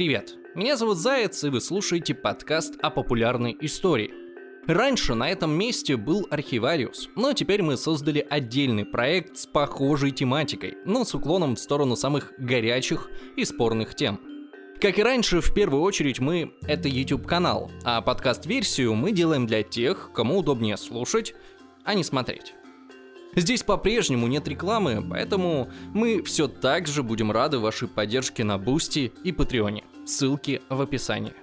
Привет, меня зовут Заяц, и вы слушаете подкаст о популярной истории. Раньше на этом месте был архивариус, но теперь мы создали отдельный проект с похожей тематикой, но с уклоном в сторону самых горячих и спорных тем. Как и раньше, в первую очередь мы — это YouTube-канал, а подкаст-версию мы делаем для тех, кому удобнее слушать, а не смотреть. Здесь по-прежнему нет рекламы, поэтому мы все так же будем рады вашей поддержке на Boosty и Патреоне. Ссылки в описании.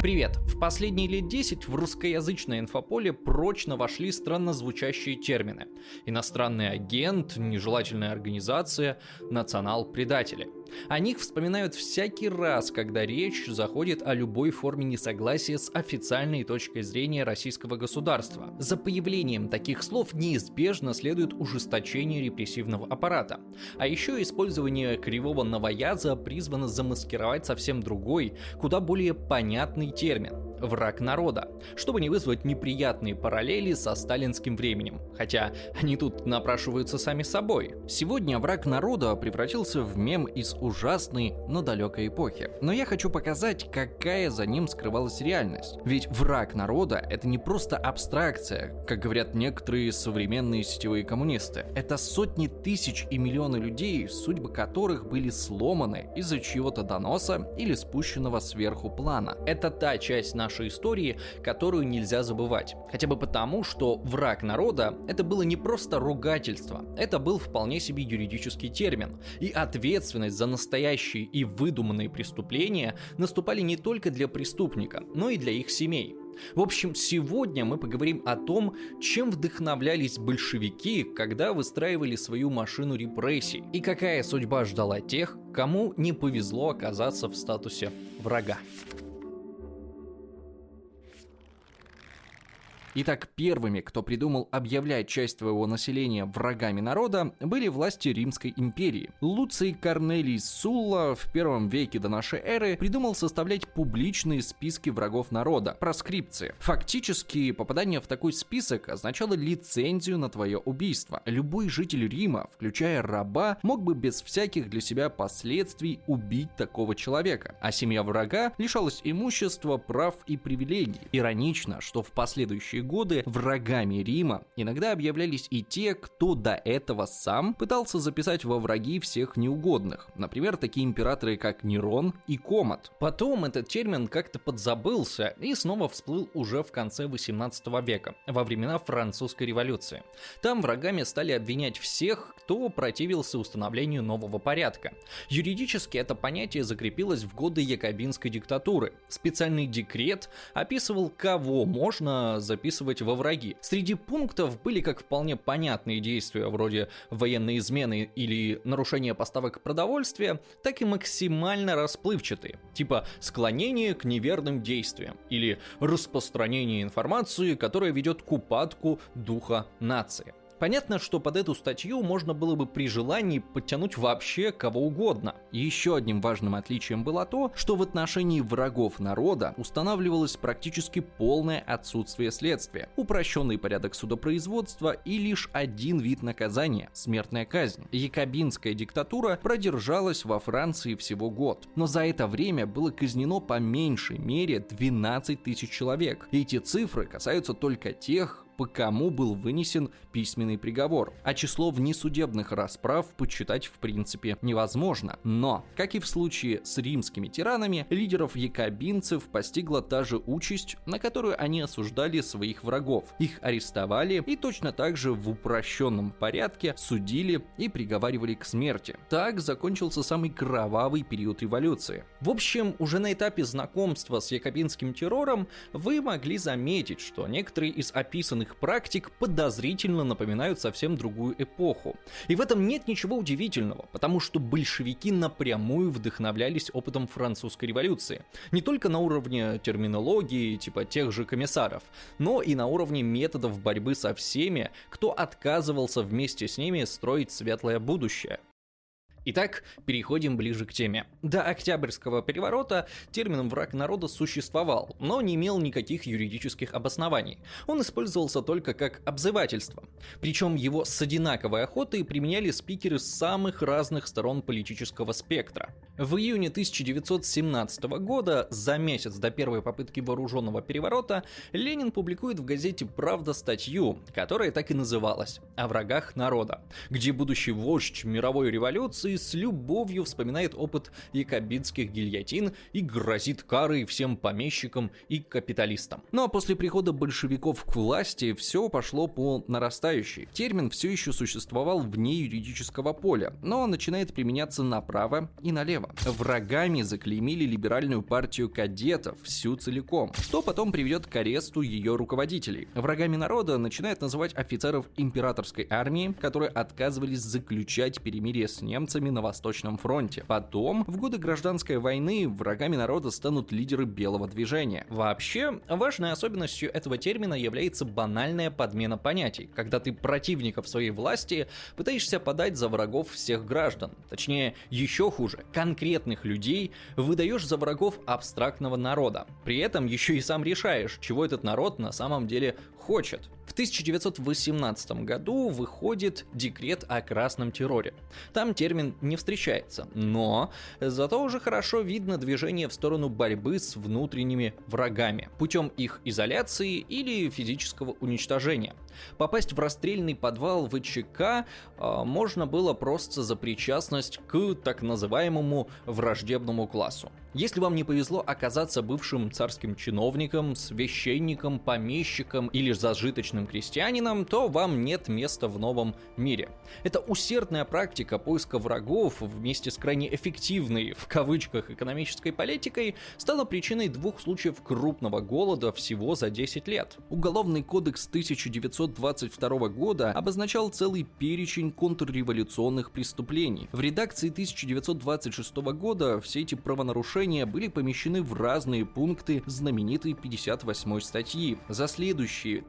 Привет! В последние лет 10 в русскоязычное инфополе прочно вошли странно звучащие термины. Иностранный агент, нежелательная организация, национал-предатели – о них вспоминают всякий раз, когда речь заходит о любой форме несогласия с официальной точкой зрения российского государства. За появлением таких слов неизбежно следует ужесточение репрессивного аппарата. А еще использование кривого новояза призвано замаскировать совсем другой, куда более понятный термин враг народа, чтобы не вызвать неприятные параллели со сталинским временем, хотя они тут напрашиваются сами собой. Сегодня враг народа превратился в мем из ужасной, но далекой эпохи. Но я хочу показать, какая за ним скрывалась реальность. Ведь враг народа — это не просто абстракция, как говорят некоторые современные сетевые коммунисты. Это сотни тысяч и миллионы людей, судьбы которых были сломаны из-за чьего-то доноса или спущенного сверху плана. Это та часть нашей нашей истории, которую нельзя забывать. Хотя бы потому, что враг народа — это было не просто ругательство, это был вполне себе юридический термин. И ответственность за настоящие и выдуманные преступления наступали не только для преступника, но и для их семей. В общем, сегодня мы поговорим о том, чем вдохновлялись большевики, когда выстраивали свою машину репрессий, и какая судьба ждала тех, кому не повезло оказаться в статусе врага. Итак, первыми, кто придумал объявлять часть своего населения врагами народа, были власти Римской империи. Луций Корнелий Сулла в первом веке до нашей эры придумал составлять публичные списки врагов народа, проскрипции. Фактически, попадание в такой список означало лицензию на твое убийство. Любой житель Рима, включая раба, мог бы без всяких для себя последствий убить такого человека, а семья врага лишалась имущества, прав и привилегий. Иронично, что в последующие следующие годы врагами Рима иногда объявлялись и те, кто до этого сам пытался записать во враги всех неугодных. Например, такие императоры, как Нерон и Комат. Потом этот термин как-то подзабылся и снова всплыл уже в конце 18 века, во времена французской революции. Там врагами стали обвинять всех, кто противился установлению нового порядка. Юридически это понятие закрепилось в годы якобинской диктатуры. Специальный декрет описывал, кого можно записать записывать во враги. Среди пунктов были как вполне понятные действия вроде военной измены или нарушения поставок продовольствия, так и максимально расплывчатые, типа склонение к неверным действиям или распространение информации, которая ведет к упадку духа нации. Понятно, что под эту статью можно было бы при желании подтянуть вообще кого угодно. Еще одним важным отличием было то, что в отношении врагов народа устанавливалось практически полное отсутствие следствия, упрощенный порядок судопроизводства и лишь один вид наказания – смертная казнь. Якобинская диктатура продержалась во Франции всего год, но за это время было казнено по меньшей мере 12 тысяч человек. И эти цифры касаются только тех, по кому был вынесен письменный приговор, а число внесудебных расправ подсчитать в принципе невозможно. Но, как и в случае с римскими тиранами, лидеров якобинцев постигла та же участь, на которую они осуждали своих врагов. Их арестовали и точно так же в упрощенном порядке судили и приговаривали к смерти. Так закончился самый кровавый период революции. В общем, уже на этапе знакомства с якобинским террором вы могли заметить, что некоторые из описанных их практик подозрительно напоминают совсем другую эпоху. И в этом нет ничего удивительного, потому что большевики напрямую вдохновлялись опытом французской революции. Не только на уровне терминологии, типа тех же комиссаров, но и на уровне методов борьбы со всеми, кто отказывался вместе с ними строить светлое будущее. Итак, переходим ближе к теме. До Октябрьского переворота термин «враг народа» существовал, но не имел никаких юридических обоснований. Он использовался только как обзывательство. Причем его с одинаковой охотой применяли спикеры с самых разных сторон политического спектра. В июне 1917 года, за месяц до первой попытки вооруженного переворота, Ленин публикует в газете «Правда» статью, которая так и называлась «О врагах народа», где будущий вождь мировой революции с любовью вспоминает опыт якобинских гильотин и грозит карой всем помещикам и капиталистам. Ну а после прихода большевиков к власти все пошло по нарастающей. Термин все еще существовал вне юридического поля, но начинает применяться направо и налево. Врагами заклеймили либеральную партию кадетов всю целиком, что потом приведет к аресту ее руководителей. Врагами народа начинают называть офицеров императорской армии, которые отказывались заключать перемирие с немцами на Восточном фронте. Потом, в годы гражданской войны, врагами народа станут лидеры белого движения. Вообще, важной особенностью этого термина является банальная подмена понятий, когда ты противников своей власти пытаешься подать за врагов всех граждан. Точнее, еще хуже, конкретных людей выдаешь за врагов абстрактного народа. При этом еще и сам решаешь, чего этот народ на самом деле хочет. В 1918 году выходит декрет о красном терроре. Там термин не встречается, но зато уже хорошо видно движение в сторону борьбы с внутренними врагами путем их изоляции или физического уничтожения. Попасть в расстрельный подвал ВЧК э, можно было просто за причастность к так называемому враждебному классу. Если вам не повезло оказаться бывшим царским чиновником, священником, помещиком или зажиточным крестьянином, то вам нет места в новом мире. Это усердная практика поиска врагов вместе с крайне эффективной, в кавычках, экономической политикой стала причиной двух случаев крупного голода всего за 10 лет. Уголовный кодекс 1922 года обозначал целый перечень контрреволюционных преступлений. В редакции 1926 года все эти правонарушения нарушения были помещены в разные пункты знаменитой 58 статьи. За следующие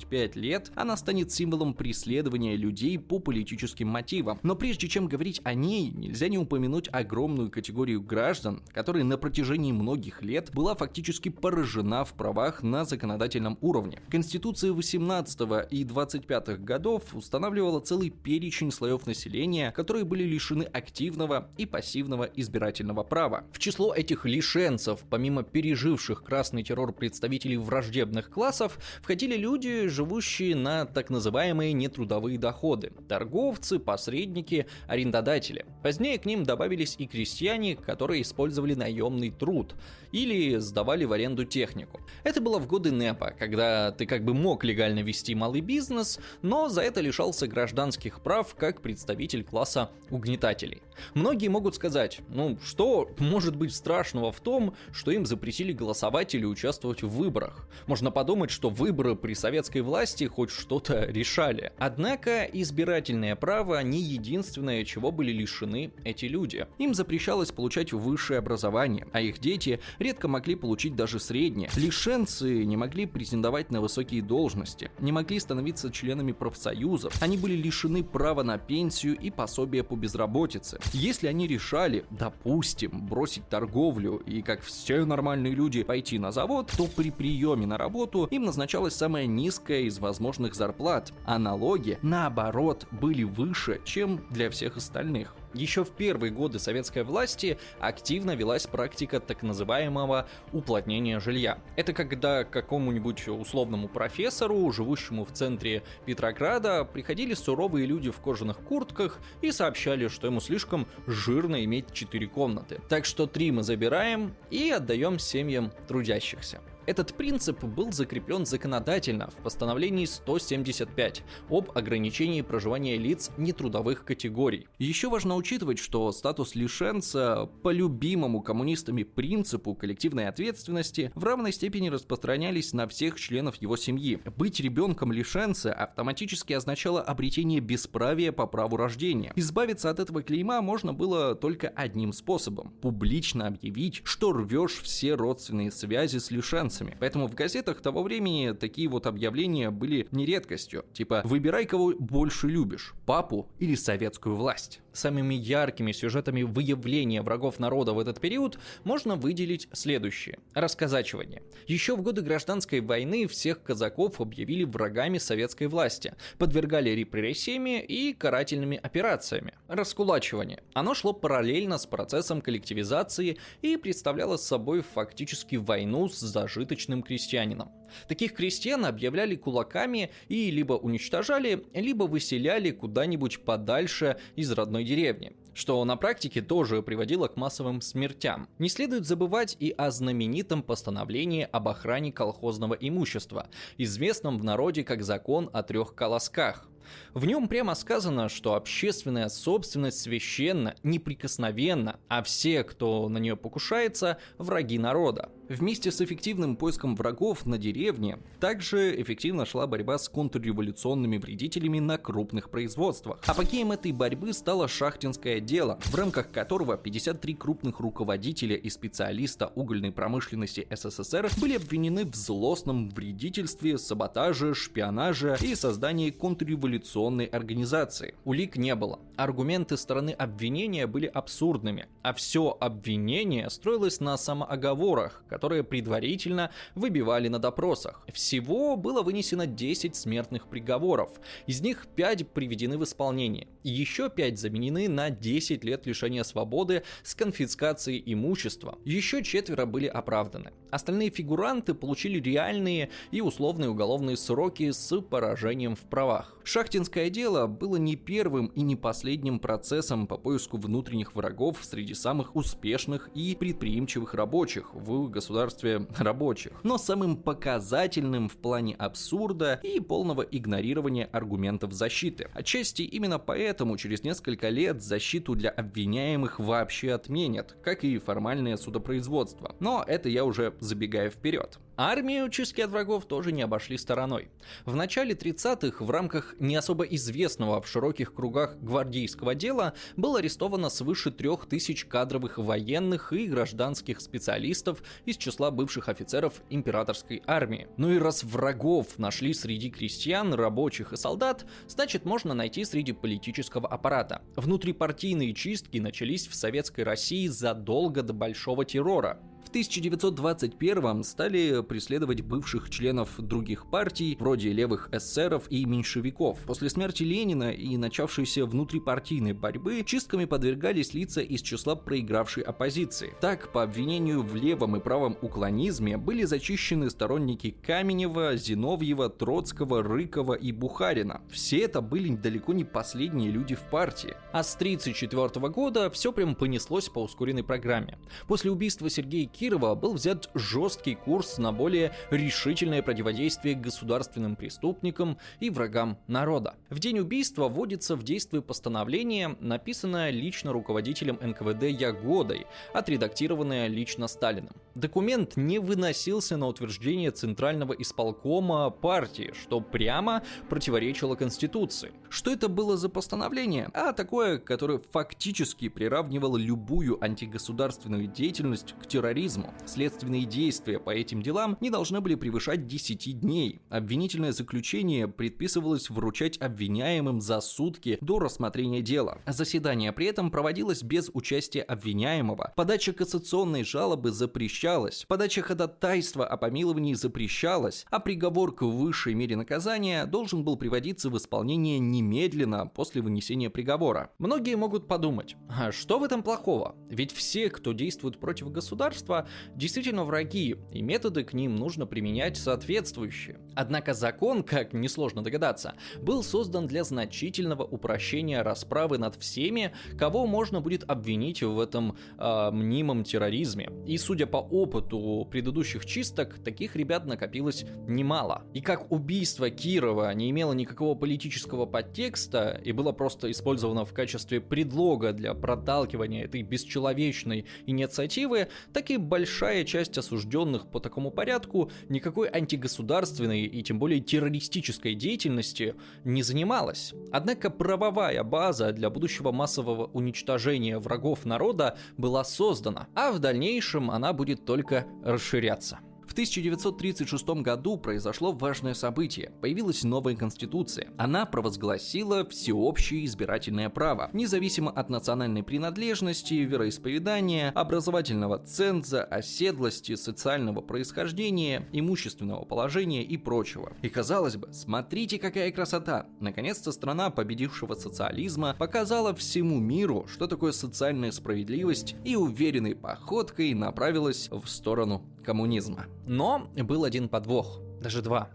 35 лет она станет символом преследования людей по политическим мотивам. Но прежде чем говорить о ней, нельзя не упомянуть огромную категорию граждан, которая на протяжении многих лет была фактически поражена в правах на законодательном уровне. Конституция 18 и 25 годов устанавливала целый перечень слоев населения, которые были лишены активного и пассивного избирательного права. В число этих лишенцев, помимо переживших красный террор представителей враждебных классов, входили люди, живущие на так называемые нетрудовые доходы. Торговцы, посредники, арендодатели. Позднее к ним добавились и крестьяне, которые использовали наемный труд или сдавали в аренду технику. Это было в годы НЭПа, когда ты как бы мог легально вести малый бизнес, но за это лишался гражданских прав как представитель класса угнетателей. Многие могут сказать, ну что может быть страшного в том, что им запретили голосовать или участвовать в выборах? Можно подумать, что выборы при советской власти хоть что-то решали. Однако избирательное право не единственное, чего были лишены эти люди. Им запрещалось получать высшее образование, а их дети редко могли получить даже среднее. Лишенцы не могли претендовать на высокие должности, не могли становиться членами профсоюзов, они были лишены права на пенсию и пособия по безработице. Если они решали, допустим, бросить торговлю и, как все нормальные люди, пойти на завод, то при приеме на работу им назначалась самая низкая из возможных зарплат, а налоги, наоборот, были выше, чем для всех остальных. Еще в первые годы советской власти активно велась практика так называемого уплотнения жилья. Это когда какому-нибудь условному профессору, живущему в центре Петрограда, приходили суровые люди в кожаных куртках и сообщали, что ему слишком жирно иметь 4 комнаты. Так что три мы забираем и отдаем семьям трудящихся. Этот принцип был закреплен законодательно в постановлении 175 об ограничении проживания лиц нетрудовых категорий. Еще важно учитывать, что статус лишенца по любимому коммунистами принципу коллективной ответственности в равной степени распространялись на всех членов его семьи. Быть ребенком лишенца автоматически означало обретение бесправия по праву рождения. Избавиться от этого клейма можно было только одним способом – публично объявить, что рвешь все родственные связи с лишенцем американцами. Поэтому в газетах того времени такие вот объявления были не редкостью. Типа «Выбирай, кого больше любишь, папу или советскую власть». Самыми яркими сюжетами выявления врагов народа в этот период можно выделить следующее. Расказачивание. Еще в годы гражданской войны всех казаков объявили врагами советской власти, подвергали репрессиями и карательными операциями. Раскулачивание. Оно шло параллельно с процессом коллективизации и представляло собой фактически войну с зажиточным крестьянином. Таких крестьян объявляли кулаками и либо уничтожали, либо выселяли куда-нибудь подальше из родной деревни что на практике тоже приводило к массовым смертям. Не следует забывать и о знаменитом постановлении об охране колхозного имущества, известном в народе как закон о трех колосках. В нем прямо сказано, что общественная собственность священна, неприкосновенна, а все, кто на нее покушается, враги народа. Вместе с эффективным поиском врагов на деревне также эффективно шла борьба с контрреволюционными вредителями на крупных производствах. Апогеем этой борьбы стало шахтинское дело, в рамках которого 53 крупных руководителя и специалиста угольной промышленности СССР были обвинены в злостном вредительстве, саботаже, шпионаже и создании контрреволюционной организации. Улик не было. Аргументы стороны обвинения были абсурдными, а все обвинение строилось на самооговорах, которые предварительно выбивали на допросах. Всего было вынесено 10 смертных приговоров. Из них 5 приведены в исполнение. Еще 5 заменены на 10 лет лишения свободы с конфискацией имущества. Еще четверо были оправданы. Остальные фигуранты получили реальные и условные уголовные сроки с поражением в правах. Шахтинское дело было не первым и не последним процессом по поиску внутренних врагов среди самых успешных и предприимчивых рабочих в государстве государстве рабочих, но самым показательным в плане абсурда и полного игнорирования аргументов защиты. Отчасти именно поэтому через несколько лет защиту для обвиняемых вообще отменят, как и формальное судопроизводство. Но это я уже забегаю вперед. Армию чистки от врагов тоже не обошли стороной. В начале 30-х в рамках не особо известного в широких кругах гвардейского дела было арестовано свыше 3000 кадровых военных и гражданских специалистов из числа бывших офицеров императорской армии. Ну и раз врагов нашли среди крестьян, рабочих и солдат, значит можно найти среди политического аппарата. Внутрипартийные чистки начались в советской России задолго до Большого террора. В 1921 стали преследовать бывших членов других партий, вроде левых эсеров и меньшевиков. После смерти Ленина и начавшейся внутрипартийной борьбы чистками подвергались лица из числа проигравшей оппозиции. Так, по обвинению в левом и правом уклонизме были зачищены сторонники Каменева, Зиновьева, Троцкого, Рыкова и Бухарина. Все это были далеко не последние люди в партии. А с 1934 года все прям понеслось по ускоренной программе. После убийства Сергея Кирова был взят жесткий курс на более решительное противодействие государственным преступникам и врагам народа. В день убийства вводится в действие постановление, написанное лично руководителем НКВД Ягодой, отредактированное лично Сталиным. Документ не выносился на утверждение Центрального исполкома партии, что прямо противоречило Конституции. Что это было за постановление? А такое, которое фактически приравнивало любую антигосударственную деятельность к терроризму терроризму. Следственные действия по этим делам не должны были превышать 10 дней. Обвинительное заключение предписывалось вручать обвиняемым за сутки до рассмотрения дела. Заседание при этом проводилось без участия обвиняемого. Подача кассационной жалобы запрещалась. Подача ходатайства о помиловании запрещалась, а приговор к высшей мере наказания должен был приводиться в исполнение немедленно после вынесения приговора. Многие могут подумать, а что в этом плохого? Ведь все, кто действует против государства, действительно враги, и методы к ним нужно применять соответствующие. Однако закон, как несложно догадаться, был создан для значительного упрощения расправы над всеми, кого можно будет обвинить в этом э, мнимом терроризме. И судя по опыту предыдущих чисток, таких ребят накопилось немало. И как убийство Кирова не имело никакого политического подтекста и было просто использовано в качестве предлога для проталкивания этой бесчеловечной инициативы, так и большая часть осужденных по такому порядку никакой антигосударственной и тем более террористической деятельности не занималась. Однако правовая база для будущего массового уничтожения врагов народа была создана, а в дальнейшем она будет только расширяться. В 1936 году произошло важное событие. Появилась новая конституция. Она провозгласила всеобщее избирательное право, независимо от национальной принадлежности, вероисповедания, образовательного ценза, оседлости, социального происхождения, имущественного положения и прочего. И казалось бы, смотрите, какая красота! Наконец-то страна победившего социализма показала всему миру, что такое социальная справедливость и уверенной походкой направилась в сторону коммунизма. Но был один подвох, даже два.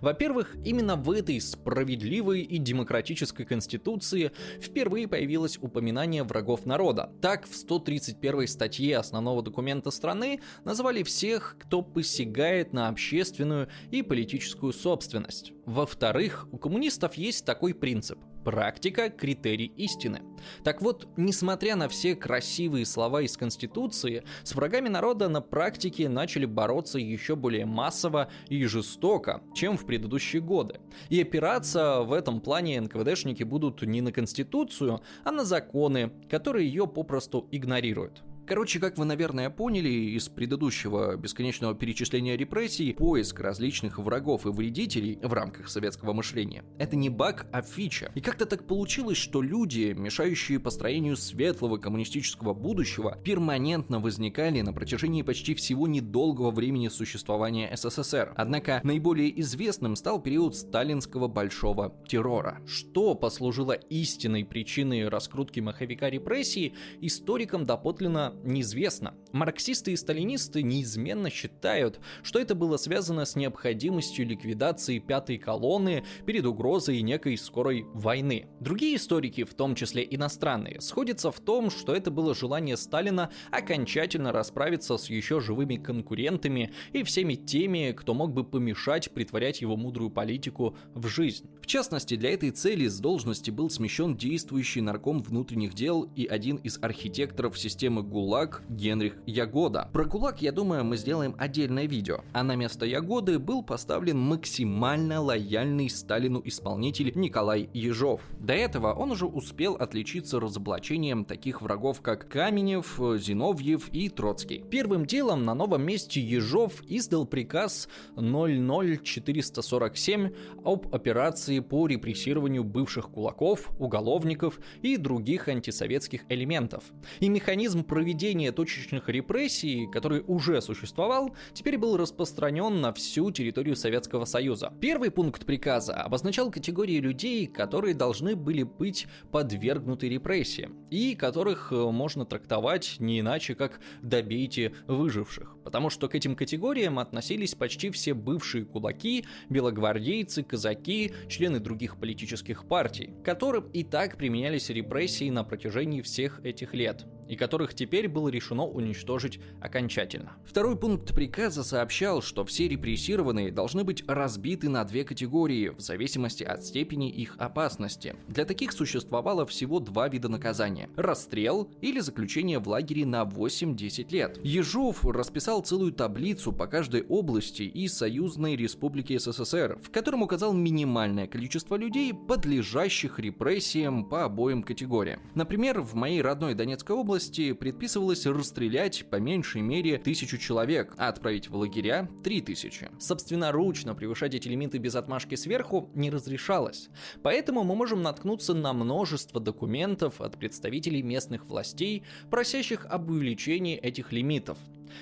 Во-первых, именно в этой справедливой и демократической конституции впервые появилось упоминание врагов народа. Так, в 131 статье основного документа страны назвали всех, кто посягает на общественную и политическую собственность. Во-вторых, у коммунистов есть такой принцип – Практика – критерий истины. Так вот, несмотря на все красивые слова из Конституции, с врагами народа на практике начали бороться еще более массово и жестоко, чем в предыдущие годы. И опираться в этом плане НКВДшники будут не на Конституцию, а на законы, которые ее попросту игнорируют. Короче, как вы, наверное, поняли из предыдущего бесконечного перечисления репрессий, поиск различных врагов и вредителей в рамках советского мышления – это не баг, а фича. И как-то так получилось, что люди, мешающие построению светлого коммунистического будущего, перманентно возникали на протяжении почти всего недолгого времени существования СССР. Однако наиболее известным стал период сталинского большого террора. Что послужило истинной причиной раскрутки маховика репрессий, историкам доподлинно неизвестно. Марксисты и сталинисты неизменно считают, что это было связано с необходимостью ликвидации пятой колонны перед угрозой некой скорой войны. Другие историки, в том числе иностранные, сходятся в том, что это было желание Сталина окончательно расправиться с еще живыми конкурентами и всеми теми, кто мог бы помешать притворять его мудрую политику в жизнь. В частности, для этой цели с должности был смещен действующий нарком внутренних дел и один из архитекторов системы ГУЛАГ ГУЛАГ Генрих Ягода. Про ГУЛАГ, я думаю, мы сделаем отдельное видео. А на место Ягоды был поставлен максимально лояльный Сталину исполнитель Николай Ежов. До этого он уже успел отличиться разоблачением таких врагов, как Каменев, Зиновьев и Троцкий. Первым делом на новом месте Ежов издал приказ 00447 об операции по репрессированию бывших кулаков, уголовников и других антисоветских элементов. И механизм проведения проведение точечных репрессий, который уже существовал, теперь был распространен на всю территорию Советского Союза. Первый пункт приказа обозначал категории людей, которые должны были быть подвергнуты репрессиям, и которых э, можно трактовать не иначе, как «добейте выживших», потому что к этим категориям относились почти все бывшие кулаки, белогвардейцы, казаки, члены других политических партий, которым и так применялись репрессии на протяжении всех этих лет и которых теперь было решено уничтожить окончательно. Второй пункт приказа сообщал, что все репрессированные должны быть разбиты на две категории в зависимости от степени их опасности. Для таких существовало всего два вида наказания – расстрел или заключение в лагере на 8-10 лет. Ежов расписал целую таблицу по каждой области и союзной республике СССР, в котором указал минимальное количество людей, подлежащих репрессиям по обоим категориям. Например, в моей родной Донецкой области предписывалось расстрелять по меньшей мере тысячу человек, а отправить в лагеря три тысячи. Собственноручно превышать эти лимиты без отмашки сверху не разрешалось. Поэтому мы можем наткнуться на множество документов от представителей местных властей, просящих об увеличении этих лимитов.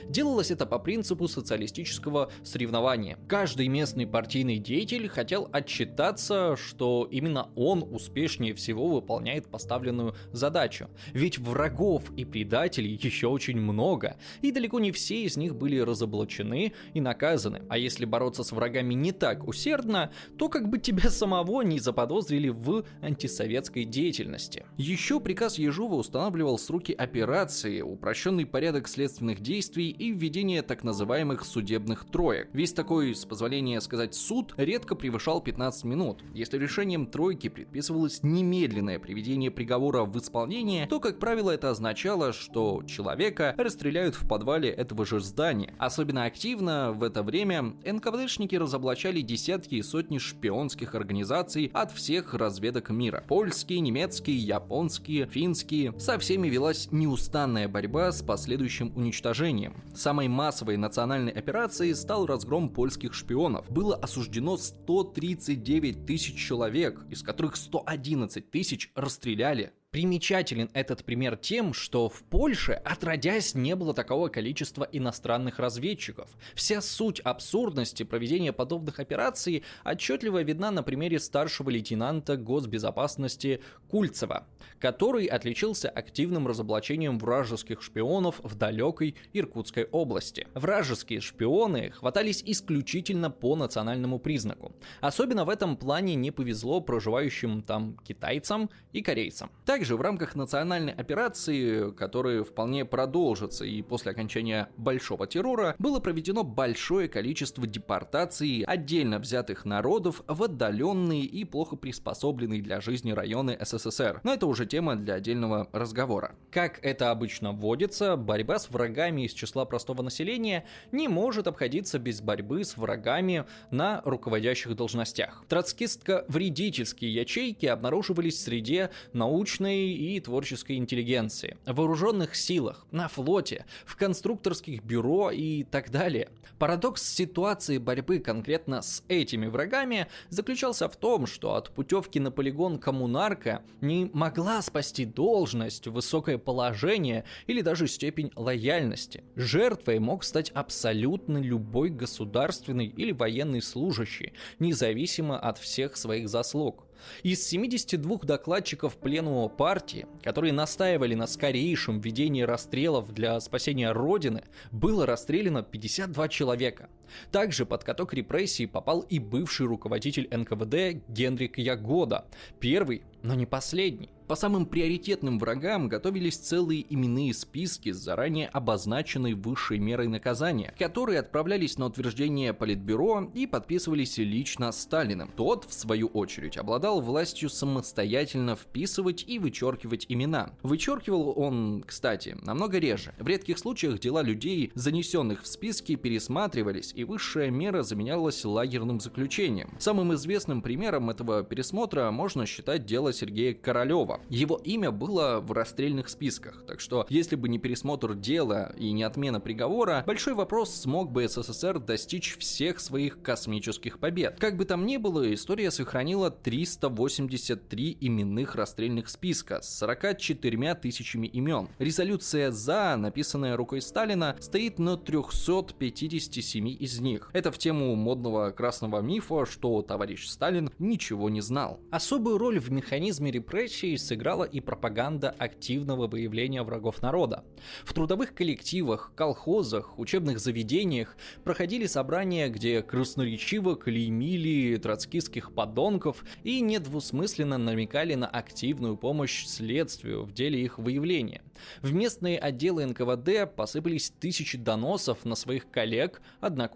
Делалось это по принципу социалистического соревнования. Каждый местный партийный деятель хотел отчитаться, что именно он успешнее всего выполняет поставленную задачу. Ведь врагов и предателей еще очень много, и далеко не все из них были разоблачены и наказаны. А если бороться с врагами не так усердно, то как бы тебя самого не заподозрили в антисоветской деятельности. Еще приказ Ежова устанавливал сроки операции, упрощенный порядок следственных действий действий и введение так называемых судебных троек. Весь такой, с позволения сказать, суд редко превышал 15 минут. Если решением тройки предписывалось немедленное приведение приговора в исполнение, то, как правило, это означало, что человека расстреляют в подвале этого же здания. Особенно активно в это время НКВДшники разоблачали десятки и сотни шпионских организаций от всех разведок мира. Польские, немецкие, японские, финские. Со всеми велась неустанная борьба с последующим уничтожением населением. Самой массовой национальной операцией стал разгром польских шпионов. Было осуждено 139 тысяч человек, из которых 111 тысяч расстреляли. Примечателен этот пример тем, что в Польше отродясь не было такого количества иностранных разведчиков. Вся суть абсурдности проведения подобных операций отчетливо видна на примере старшего лейтенанта госбезопасности Кульцева, который отличился активным разоблачением вражеских шпионов в далекой Иркутской области. Вражеские шпионы хватались исключительно по национальному признаку. Особенно в этом плане не повезло проживающим там китайцам и корейцам. Также в рамках национальной операции, которая вполне продолжится и после окончания Большого террора, было проведено большое количество депортаций отдельно взятых народов в отдаленные и плохо приспособленные для жизни районы СССР. Но это уже тема для отдельного разговора. Как это обычно вводится, борьба с врагами из числа простого населения не может обходиться без борьбы с врагами на руководящих должностях. Троцкистско-вредительские ячейки обнаруживались среди научной научной и творческой интеллигенции, в вооруженных силах, на флоте, в конструкторских бюро и так далее. Парадокс ситуации борьбы конкретно с этими врагами заключался в том, что от путевки на полигон коммунарка не могла спасти должность, высокое положение или даже степень лояльности. Жертвой мог стать абсолютно любой государственный или военный служащий, независимо от всех своих заслуг. Из 72 докладчиков Пленума партии, которые настаивали на скорейшем введении расстрелов для спасения Родины, было расстреляно 52 человека. Также под каток репрессий попал и бывший руководитель НКВД Генрик Ягода, первый, но не последний. По самым приоритетным врагам готовились целые именные списки с заранее обозначенной высшей мерой наказания, которые отправлялись на утверждение Политбюро и подписывались лично Сталиным. Тот, в свою очередь, обладал властью самостоятельно вписывать и вычеркивать имена. Вычеркивал он, кстати, намного реже. В редких случаях дела людей, занесенных в списки, пересматривались, и высшая мера заменялась лагерным заключением. Самым известным примером этого пересмотра можно считать дело Сергея Королева, его имя было в расстрельных списках, так что если бы не пересмотр дела и не отмена приговора, большой вопрос, смог бы СССР достичь всех своих космических побед. Как бы там ни было, история сохранила 383 именных расстрельных списка с 44 тысячами имен. Резолюция «За», написанная рукой Сталина, стоит на 357 из них. Это в тему модного красного мифа, что товарищ Сталин ничего не знал. Особую роль в механизме репрессий сыграла и пропаганда активного выявления врагов народа. В трудовых коллективах, колхозах, учебных заведениях проходили собрания, где красноречиво клеймили троцкистских подонков и недвусмысленно намекали на активную помощь следствию в деле их выявления. В местные отделы НКВД посыпались тысячи доносов на своих коллег,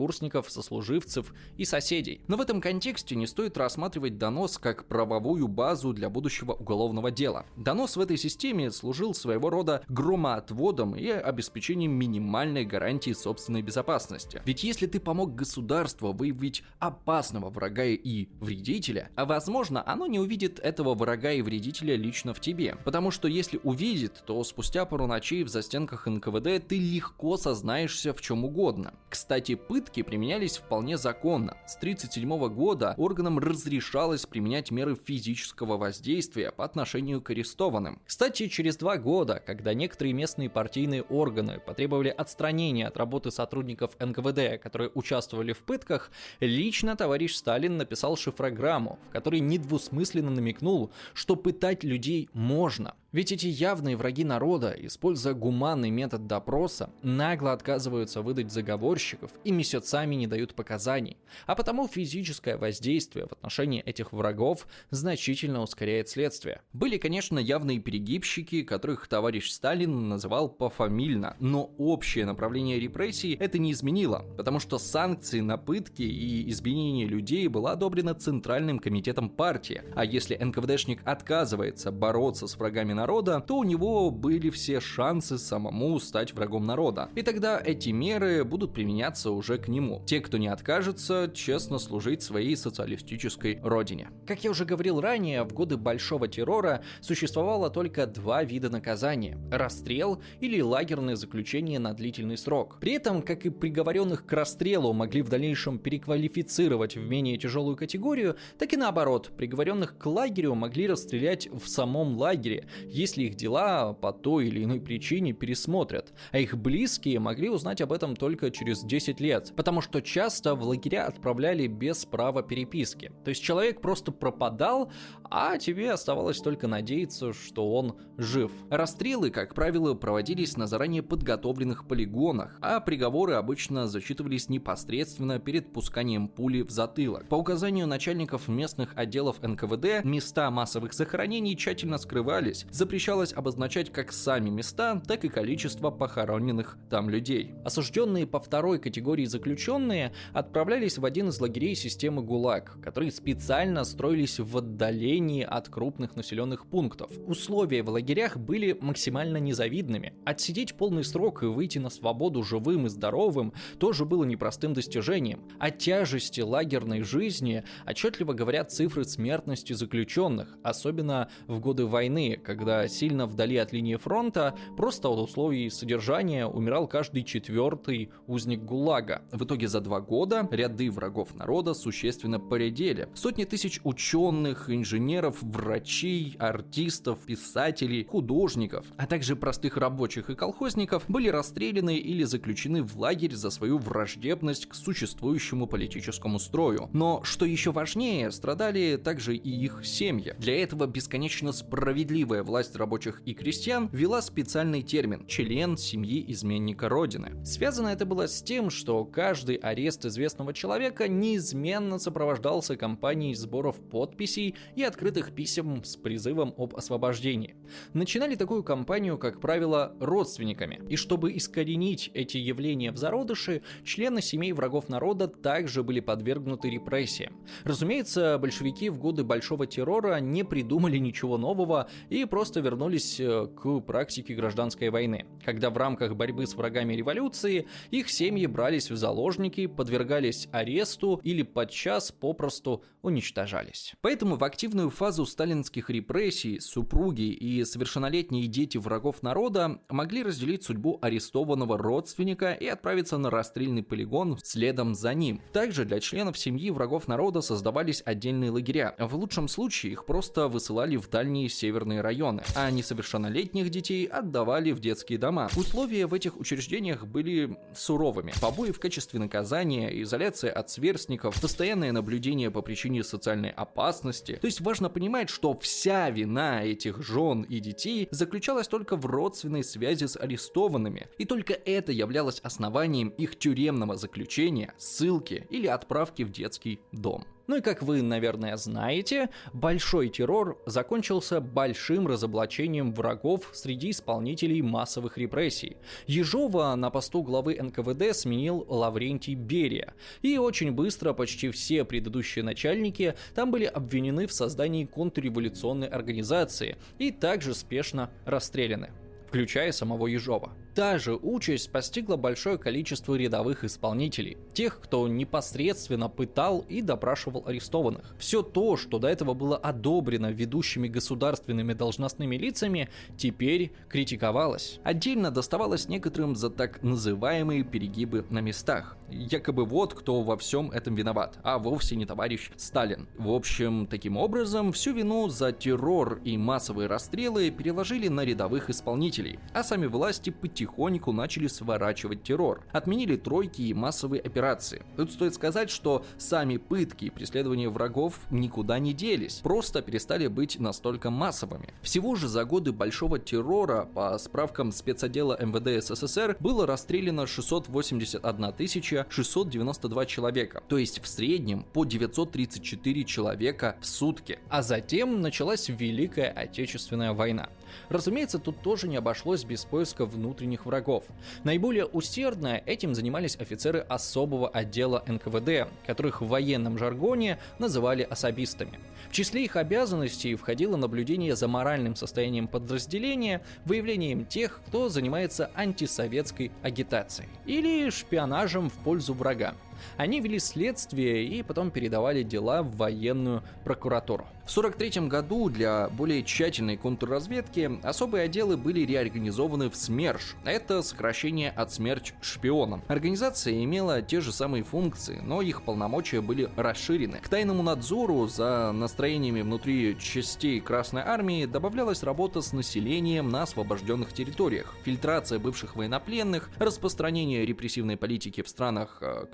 однокурсников, сослуживцев и соседей. Но в этом контексте не стоит рассматривать донос как правовую базу для будущего уголовного дела. Донос в этой системе служил своего рода громоотводом и обеспечением минимальной гарантии собственной безопасности. Ведь если ты помог государству выявить опасного врага и вредителя, а возможно оно не увидит этого врага и вредителя лично в тебе. Потому что если увидит, то спустя пару ночей в застенках НКВД ты легко сознаешься в чем угодно. Кстати, пытки применялись вполне законно. С 1937 года органам разрешалось применять меры физического воздействия по отношению к арестованным. Кстати, через два года, когда некоторые местные партийные органы потребовали отстранения от работы сотрудников НКВД, которые участвовали в пытках, лично товарищ Сталин написал шифрограмму, в которой недвусмысленно намекнул, что пытать людей можно. Ведь эти явные враги народа, используя гуманный метод допроса, нагло отказываются выдать заговорщиков и месяцами не дают показаний. А потому физическое воздействие в отношении этих врагов значительно ускоряет следствие. Были, конечно, явные перегибщики, которых товарищ Сталин называл пофамильно, но общее направление репрессий это не изменило, потому что санкции на пытки и избиение людей была одобрена Центральным комитетом партии. А если НКВДшник отказывается бороться с врагами народа, народа, то у него были все шансы самому стать врагом народа. И тогда эти меры будут применяться уже к нему. Те, кто не откажется, честно служить своей социалистической родине. Как я уже говорил ранее, в годы Большого террора существовало только два вида наказания – расстрел или лагерное заключение на длительный срок. При этом, как и приговоренных к расстрелу могли в дальнейшем переквалифицировать в менее тяжелую категорию, так и наоборот, приговоренных к лагерю могли расстрелять в самом лагере, если их дела по той или иной причине пересмотрят, а их близкие могли узнать об этом только через 10 лет, потому что часто в лагеря отправляли без права переписки. То есть человек просто пропадал, а тебе оставалось только надеяться, что он жив. Расстрелы, как правило, проводились на заранее подготовленных полигонах, а приговоры обычно зачитывались непосредственно перед пусканием пули в затылок. По указанию начальников местных отделов НКВД, места массовых захоронений тщательно скрывались, запрещалось обозначать как сами места, так и количество похороненных там людей. Осужденные по второй категории заключенные отправлялись в один из лагерей системы ГУЛАГ, которые специально строились в отдалении от крупных населенных пунктов. Условия в лагерях были максимально незавидными. Отсидеть полный срок и выйти на свободу живым и здоровым тоже было непростым достижением. О тяжести лагерной жизни отчетливо говорят цифры смертности заключенных, особенно в годы войны, когда сильно вдали от линии фронта просто от условий содержания умирал каждый четвертый узник ГУЛАГа. В итоге за два года ряды врагов народа существенно поредели. Сотни тысяч ученых, инженеров, врачей, артистов, писателей, художников, а также простых рабочих и колхозников были расстреляны или заключены в лагерь за свою враждебность к существующему политическому строю. Но, что еще важнее, страдали также и их семьи. Для этого бесконечно справедливая власть рабочих и крестьян ввела специальный термин – член семьи изменника Родины. Связано это было с тем, что каждый арест известного человека неизменно сопровождался кампанией сборов подписей и открытых писем с призывом об освобождении. Начинали такую кампанию, как правило, родственниками. И чтобы искоренить эти явления в зародыше, члены семей врагов народа также были подвергнуты репрессиям. Разумеется, большевики в годы Большого террора не придумали ничего нового и просто вернулись э, к практике гражданской войны, когда в рамках борьбы с врагами революции их семьи брались в заложники, подвергались аресту или подчас попросту уничтожались. Поэтому в активную фазу сталинских репрессий супруги и совершеннолетние дети врагов народа могли разделить судьбу арестованного родственника и отправиться на расстрельный полигон следом за ним. Также для членов семьи врагов народа создавались отдельные лагеря. В лучшем случае их просто высылали в дальние северные районы, а несовершеннолетних детей отдавали в детские дома. Условия в этих учреждениях были суровыми. Побои в качестве наказания, изоляция от сверстников, постоянное наблюдение по причине социальной опасности. То есть важно понимать, что вся вина этих жен и детей заключалась только в родственной связи с арестованными. И только это являлось основанием их тюремного заключения, ссылки или отправки в детский дом. Ну и как вы, наверное, знаете, большой террор закончился большим разоблачением врагов среди исполнителей массовых репрессий. Ежова на посту главы НКВД сменил Лаврентий Берия, и очень быстро почти все предыдущие начальники там были обвинены в создании контрреволюционной организации и также спешно расстреляны включая самого Ежова. Та же участь постигла большое количество рядовых исполнителей, тех, кто непосредственно пытал и допрашивал арестованных. Все то, что до этого было одобрено ведущими государственными должностными лицами, теперь критиковалось. Отдельно доставалось некоторым за так называемые перегибы на местах. Якобы вот кто во всем этом виноват, а вовсе не товарищ Сталин. В общем, таким образом, всю вину за террор и массовые расстрелы переложили на рядовых исполнителей, а сами власти потихоньку потихоньку начали сворачивать террор. Отменили тройки и массовые операции. Тут стоит сказать, что сами пытки и преследования врагов никуда не делись, просто перестали быть настолько массовыми. Всего же за годы большого террора, по справкам спецотдела МВД СССР, было расстреляно 681 692 человека, то есть в среднем по 934 человека в сутки. А затем началась Великая Отечественная война. Разумеется, тут тоже не обошлось без поиска внутренних врагов. Наиболее усердно этим занимались офицеры особого отдела НКВД, которых в военном жаргоне называли особистами. В числе их обязанностей входило наблюдение за моральным состоянием подразделения, выявлением тех, кто занимается антисоветской агитацией или шпионажем в пользу врага. Они вели следствие и потом передавали дела в военную прокуратуру. В 1943 году для более тщательной контрразведки особые отделы были реорганизованы в СМЕРШ. Это сокращение от смерть шпионам. Организация имела те же самые функции, но их полномочия были расширены. К тайному надзору за настроениями внутри частей Красной Армии добавлялась работа с населением на освобожденных территориях, фильтрация бывших военнопленных, распространение репрессивной политики в странах, э,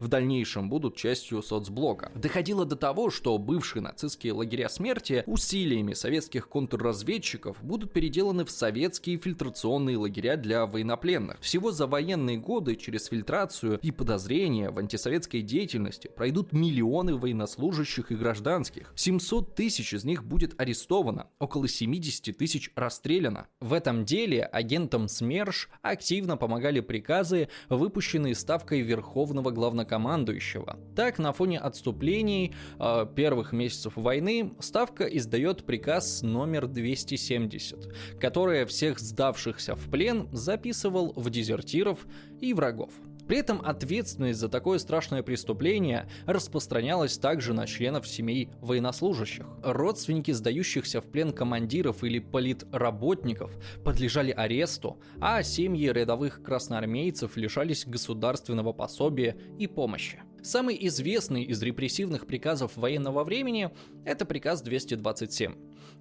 в дальнейшем будут частью соцблока. Доходило до того, что бывшие нацистские лагеря смерти усилиями советских контрразведчиков будут переделаны в советские фильтрационные лагеря для военнопленных. Всего за военные годы через фильтрацию и подозрения в антисоветской деятельности пройдут миллионы военнослужащих и гражданских. 700 тысяч из них будет арестовано, около 70 тысяч расстреляно. В этом деле агентам СМЕРШ активно помогали приказы, выпущенные ставкой Верховного Главнокомандующего. Так, на фоне отступлений э, первых месяцев войны ставка издает приказ номер 270, который всех сдавшихся в плен записывал в дезертиров и врагов. При этом ответственность за такое страшное преступление распространялась также на членов семей военнослужащих. Родственники сдающихся в плен командиров или политработников подлежали аресту, а семьи рядовых красноармейцев лишались государственного пособия и помощи. Самый известный из репрессивных приказов военного времени – это приказ 227.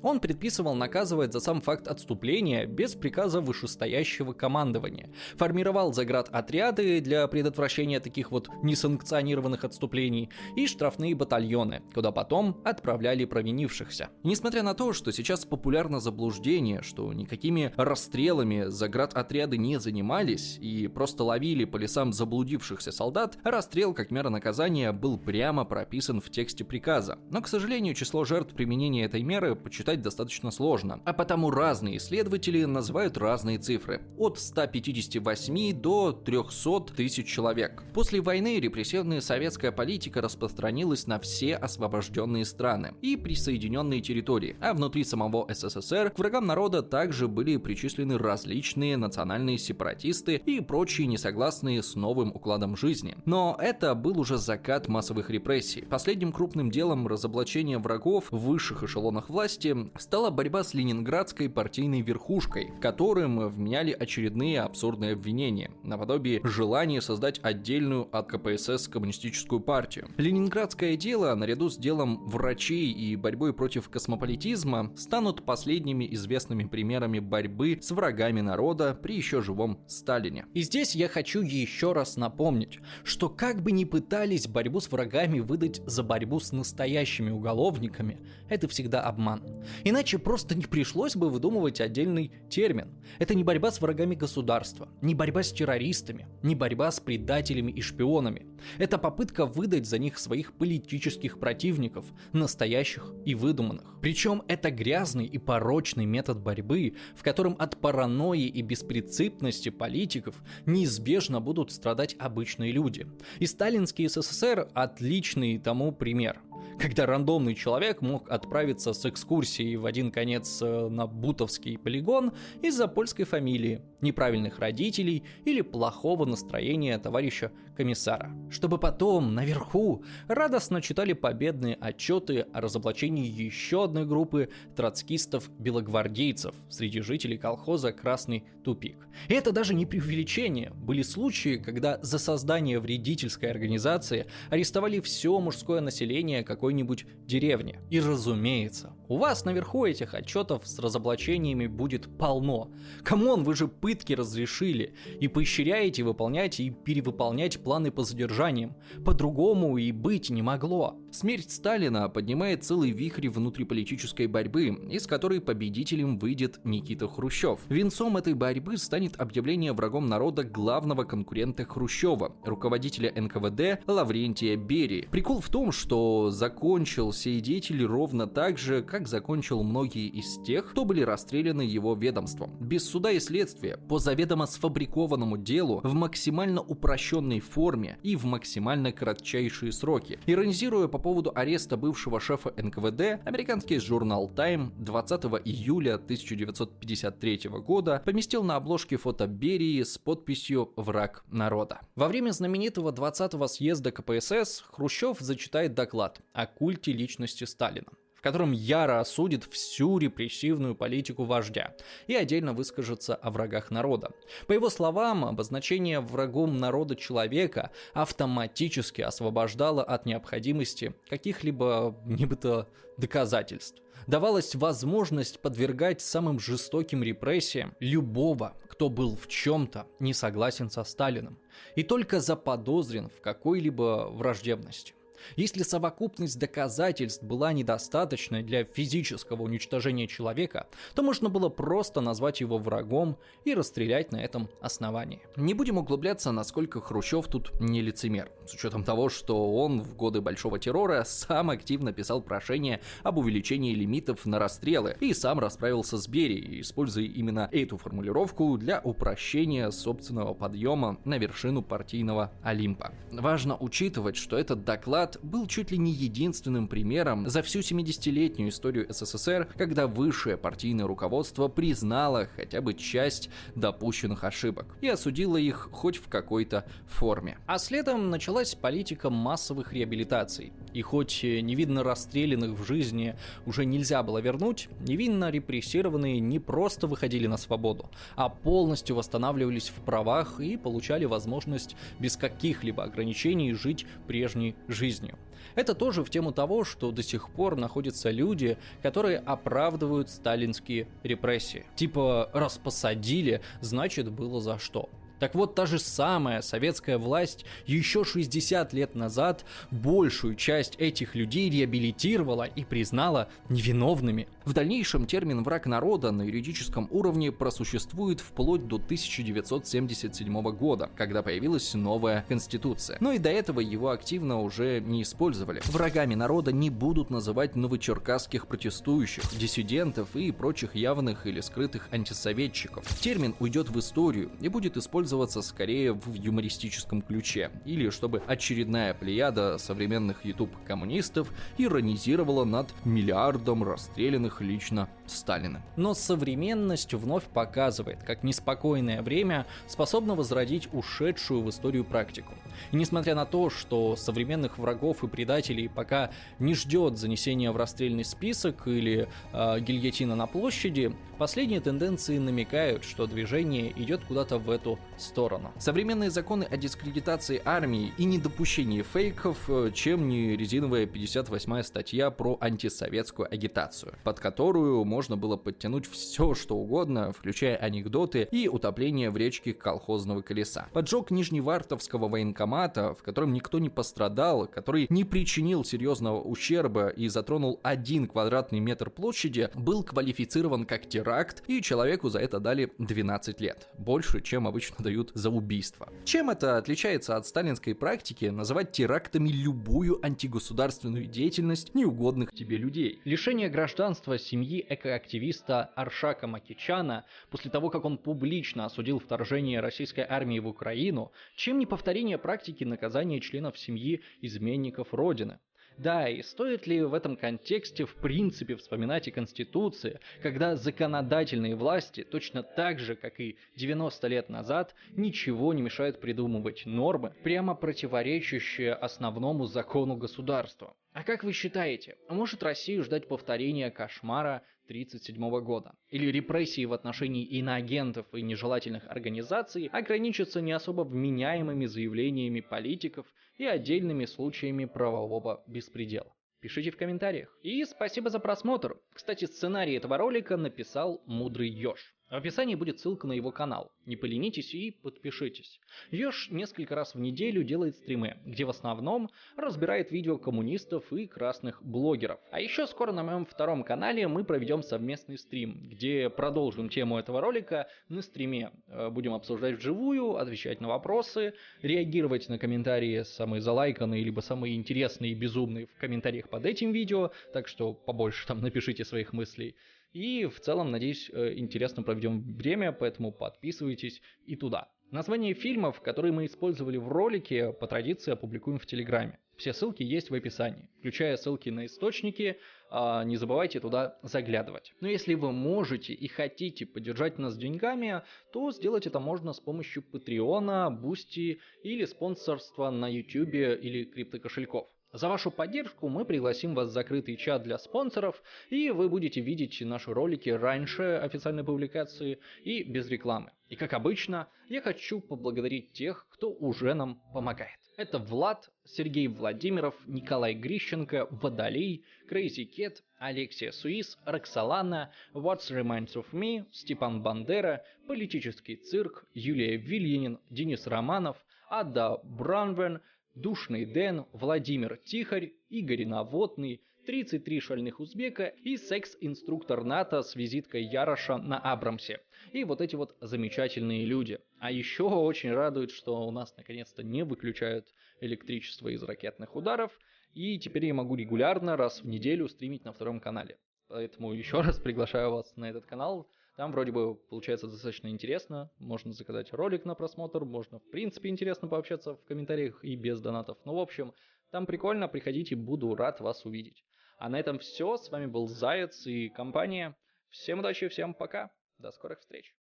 Он предписывал наказывать за сам факт отступления без приказа вышестоящего командования, формировал заградотряды для предотвращения таких вот несанкционированных отступлений и штрафные батальоны, куда потом отправляли провинившихся. Несмотря на то, что сейчас популярно заблуждение, что никакими расстрелами заградотряды не занимались и просто ловили по лесам заблудившихся солдат, расстрел как мера наказания был прямо прописан в тексте приказа. Но, к сожалению, число жертв применения этой меры почитать достаточно сложно, а потому разные исследователи называют разные цифры – от 158 до 300 тысяч человек. После войны репрессивная советская политика распространилась на все освобожденные страны и присоединенные территории, а внутри самого СССР к врагам народа также были причислены различные национальные сепаратисты и прочие несогласные с новым укладом жизни. Но это был уже закат массовых репрессий. Последним крупным делом разоблачения врагов в высших эшелонах власти стала борьба с ленинградской партийной верхушкой, которым вменяли очередные абсурдные обвинения, наподобие желания создать отдельную от КПСС коммунистическую партию. Ленинградское дело, наряду с делом врачей и борьбой против космополитизма, станут последними известными примерами борьбы с врагами народа при еще живом Сталине. И здесь я хочу еще раз напомнить, что как бы ни пытались борьбу с врагами выдать за борьбу с настоящими уголовниками, это всегда обман. Иначе просто не пришлось бы выдумывать отдельный термин. Это не борьба с врагами государства, не борьба с террористами, не борьба с предателями и шпионами. Это попытка выдать за них своих политических противников, настоящих и выдуманных. Причем это грязный и порочный метод борьбы, в котором от паранойи и беспринципности политиков неизбежно будут страдать обычные люди. И сталинские СССР отличный тому пример – когда рандомный человек мог отправиться с экскурсией в один конец э, на Бутовский полигон из-за польской фамилии, неправильных родителей или плохого настроения товарища комиссара. Чтобы потом, наверху, радостно читали победные отчеты о разоблачении еще одной группы троцкистов-белогвардейцев среди жителей колхоза «Красный тупик». И это даже не преувеличение. Были случаи, когда за создание вредительской организации арестовали все мужское население какой-нибудь деревни. И разумеется, у вас наверху этих отчетов с разоблачениями будет полно. Come on, вы же пытки разрешили. И поощряете выполнять и перевыполнять планы по задержаниям. По-другому и быть не могло. Смерть Сталина поднимает целый вихрь внутриполитической борьбы, из которой победителем выйдет Никита Хрущев. Венцом этой борьбы станет объявление врагом народа главного конкурента Хрущева, руководителя НКВД Лаврентия Берии. Прикол в том, что закончил сей деятель ровно так же, как как закончил многие из тех, кто были расстреляны его ведомством. Без суда и следствия, по заведомо сфабрикованному делу, в максимально упрощенной форме и в максимально кратчайшие сроки. Иронизируя по поводу ареста бывшего шефа НКВД, американский журнал Time 20 июля 1953 года поместил на обложке фото Берии с подписью «Враг народа». Во время знаменитого 20-го съезда КПСС Хрущев зачитает доклад о культе личности Сталина в котором яро осудит всю репрессивную политику вождя и отдельно выскажется о врагах народа. По его словам, обозначение врагом народа человека автоматически освобождало от необходимости каких-либо небыто доказательств. Давалась возможность подвергать самым жестоким репрессиям любого, кто был в чем-то не согласен со Сталиным и только заподозрен в какой-либо враждебности. Если совокупность доказательств была недостаточной для физического уничтожения человека, то можно было просто назвать его врагом и расстрелять на этом основании. Не будем углубляться, насколько Хрущев тут не лицемер, с учетом того, что он в годы Большого террора сам активно писал прошение об увеличении лимитов на расстрелы и сам расправился с Берией, используя именно эту формулировку для упрощения собственного подъема на вершину партийного Олимпа. Важно учитывать, что этот доклад был чуть ли не единственным примером за всю 70-летнюю историю СССР, когда высшее партийное руководство признало хотя бы часть допущенных ошибок и осудило их хоть в какой-то форме. А следом началась политика массовых реабилитаций. И хоть невинно расстрелянных в жизни уже нельзя было вернуть, невинно репрессированные не просто выходили на свободу, а полностью восстанавливались в правах и получали возможность без каких-либо ограничений жить прежней жизнью жизнью. Это тоже в тему того, что до сих пор находятся люди, которые оправдывают сталинские репрессии. Типа, раз посадили, значит было за что. Так вот, та же самая советская власть еще 60 лет назад большую часть этих людей реабилитировала и признала невиновными. В дальнейшем термин «враг народа» на юридическом уровне просуществует вплоть до 1977 года, когда появилась новая конституция. Но и до этого его активно уже не использовали. Врагами народа не будут называть новочеркасских протестующих, диссидентов и прочих явных или скрытых антисоветчиков. Термин уйдет в историю и будет использоваться использоваться скорее в юмористическом ключе, или чтобы очередная плеяда современных YouTube-коммунистов иронизировала над миллиардом расстрелянных лично Сталина. Но современность вновь показывает, как неспокойное время способно возродить ушедшую в историю практику. И несмотря на то, что современных врагов и предателей пока не ждет занесения в расстрельный список или э, гильотина на площади, последние тенденции намекают, что движение идет куда-то в эту сторону. Современные законы о дискредитации армии и недопущении фейков, э, чем не резиновая 58-я статья про антисоветскую агитацию, под которую можно было подтянуть все, что угодно, включая анекдоты и утопление в речке колхозного колеса. Поджог Нижневартовского военкомата, в котором никто не пострадал, который не причинил серьезного ущерба и затронул один квадратный метр площади, был квалифицирован как теракт, и человеку за это дали 12 лет. Больше, чем обычно дают за убийство. Чем это отличается от сталинской практики называть терактами любую антигосударственную деятельность неугодных тебе людей? Лишение гражданства семьи экоактивиста Аршака Макичана после того, как он публично осудил вторжение российской армии в Украину, чем не повторение практики наказания членов семьи изменников Родины? Да, и стоит ли в этом контексте в принципе вспоминать и Конституции, когда законодательные власти, точно так же, как и 90 лет назад, ничего не мешают придумывать нормы, прямо противоречащие основному закону государства? А как вы считаете, может Россию ждать повторения кошмара 1937 года? Или репрессии в отношении иноагентов и нежелательных организаций ограничатся не особо вменяемыми заявлениями политиков и отдельными случаями правового беспредела? Пишите в комментариях. И спасибо за просмотр. Кстати, сценарий этого ролика написал Мудрый Ёж. В описании будет ссылка на его канал. Не поленитесь и подпишитесь. Ёж несколько раз в неделю делает стримы, где в основном разбирает видео коммунистов и красных блогеров. А еще скоро на моем втором канале мы проведем совместный стрим, где продолжим тему этого ролика на стриме. Э, будем обсуждать вживую, отвечать на вопросы, реагировать на комментарии самые залайканные, либо самые интересные и безумные в комментариях под этим видео, так что побольше там напишите своих мыслей. И в целом, надеюсь, э, интересно проведем время, поэтому подписывайтесь и туда. Название фильмов, которые мы использовали в ролике, по традиции опубликуем в Телеграме. Все ссылки есть в описании, включая ссылки на источники, а, не забывайте туда заглядывать. Но если вы можете и хотите поддержать нас деньгами, то сделать это можно с помощью Патреона, Boosty или спонсорства на YouTube или криптокошельков. За вашу поддержку мы пригласим вас в закрытый чат для спонсоров, и вы будете видеть наши ролики раньше официальной публикации и без рекламы. И как обычно, я хочу поблагодарить тех, кто уже нам помогает. Это Влад, Сергей Владимиров, Николай Грищенко, Водолей, Crazy Cat, Алексия Суис, Роксолана, What Reminds of Me, Степан Бандера, Политический цирк, Юлия Вильянин, Денис Романов, Ада Бранвен, Душный Дэн, Владимир Тихарь, Игорь Наводный, 33 шальных узбека и секс-инструктор НАТО с визиткой Яроша на Абрамсе. И вот эти вот замечательные люди. А еще очень радует, что у нас наконец-то не выключают электричество из ракетных ударов, и теперь я могу регулярно раз в неделю стримить на втором канале. Поэтому еще раз приглашаю вас на этот канал. Там вроде бы получается достаточно интересно. Можно заказать ролик на просмотр, можно в принципе интересно пообщаться в комментариях и без донатов. Ну, в общем, там прикольно, приходите, буду рад вас увидеть. А на этом все. С вами был Заяц и компания. Всем удачи, всем пока. До скорых встреч.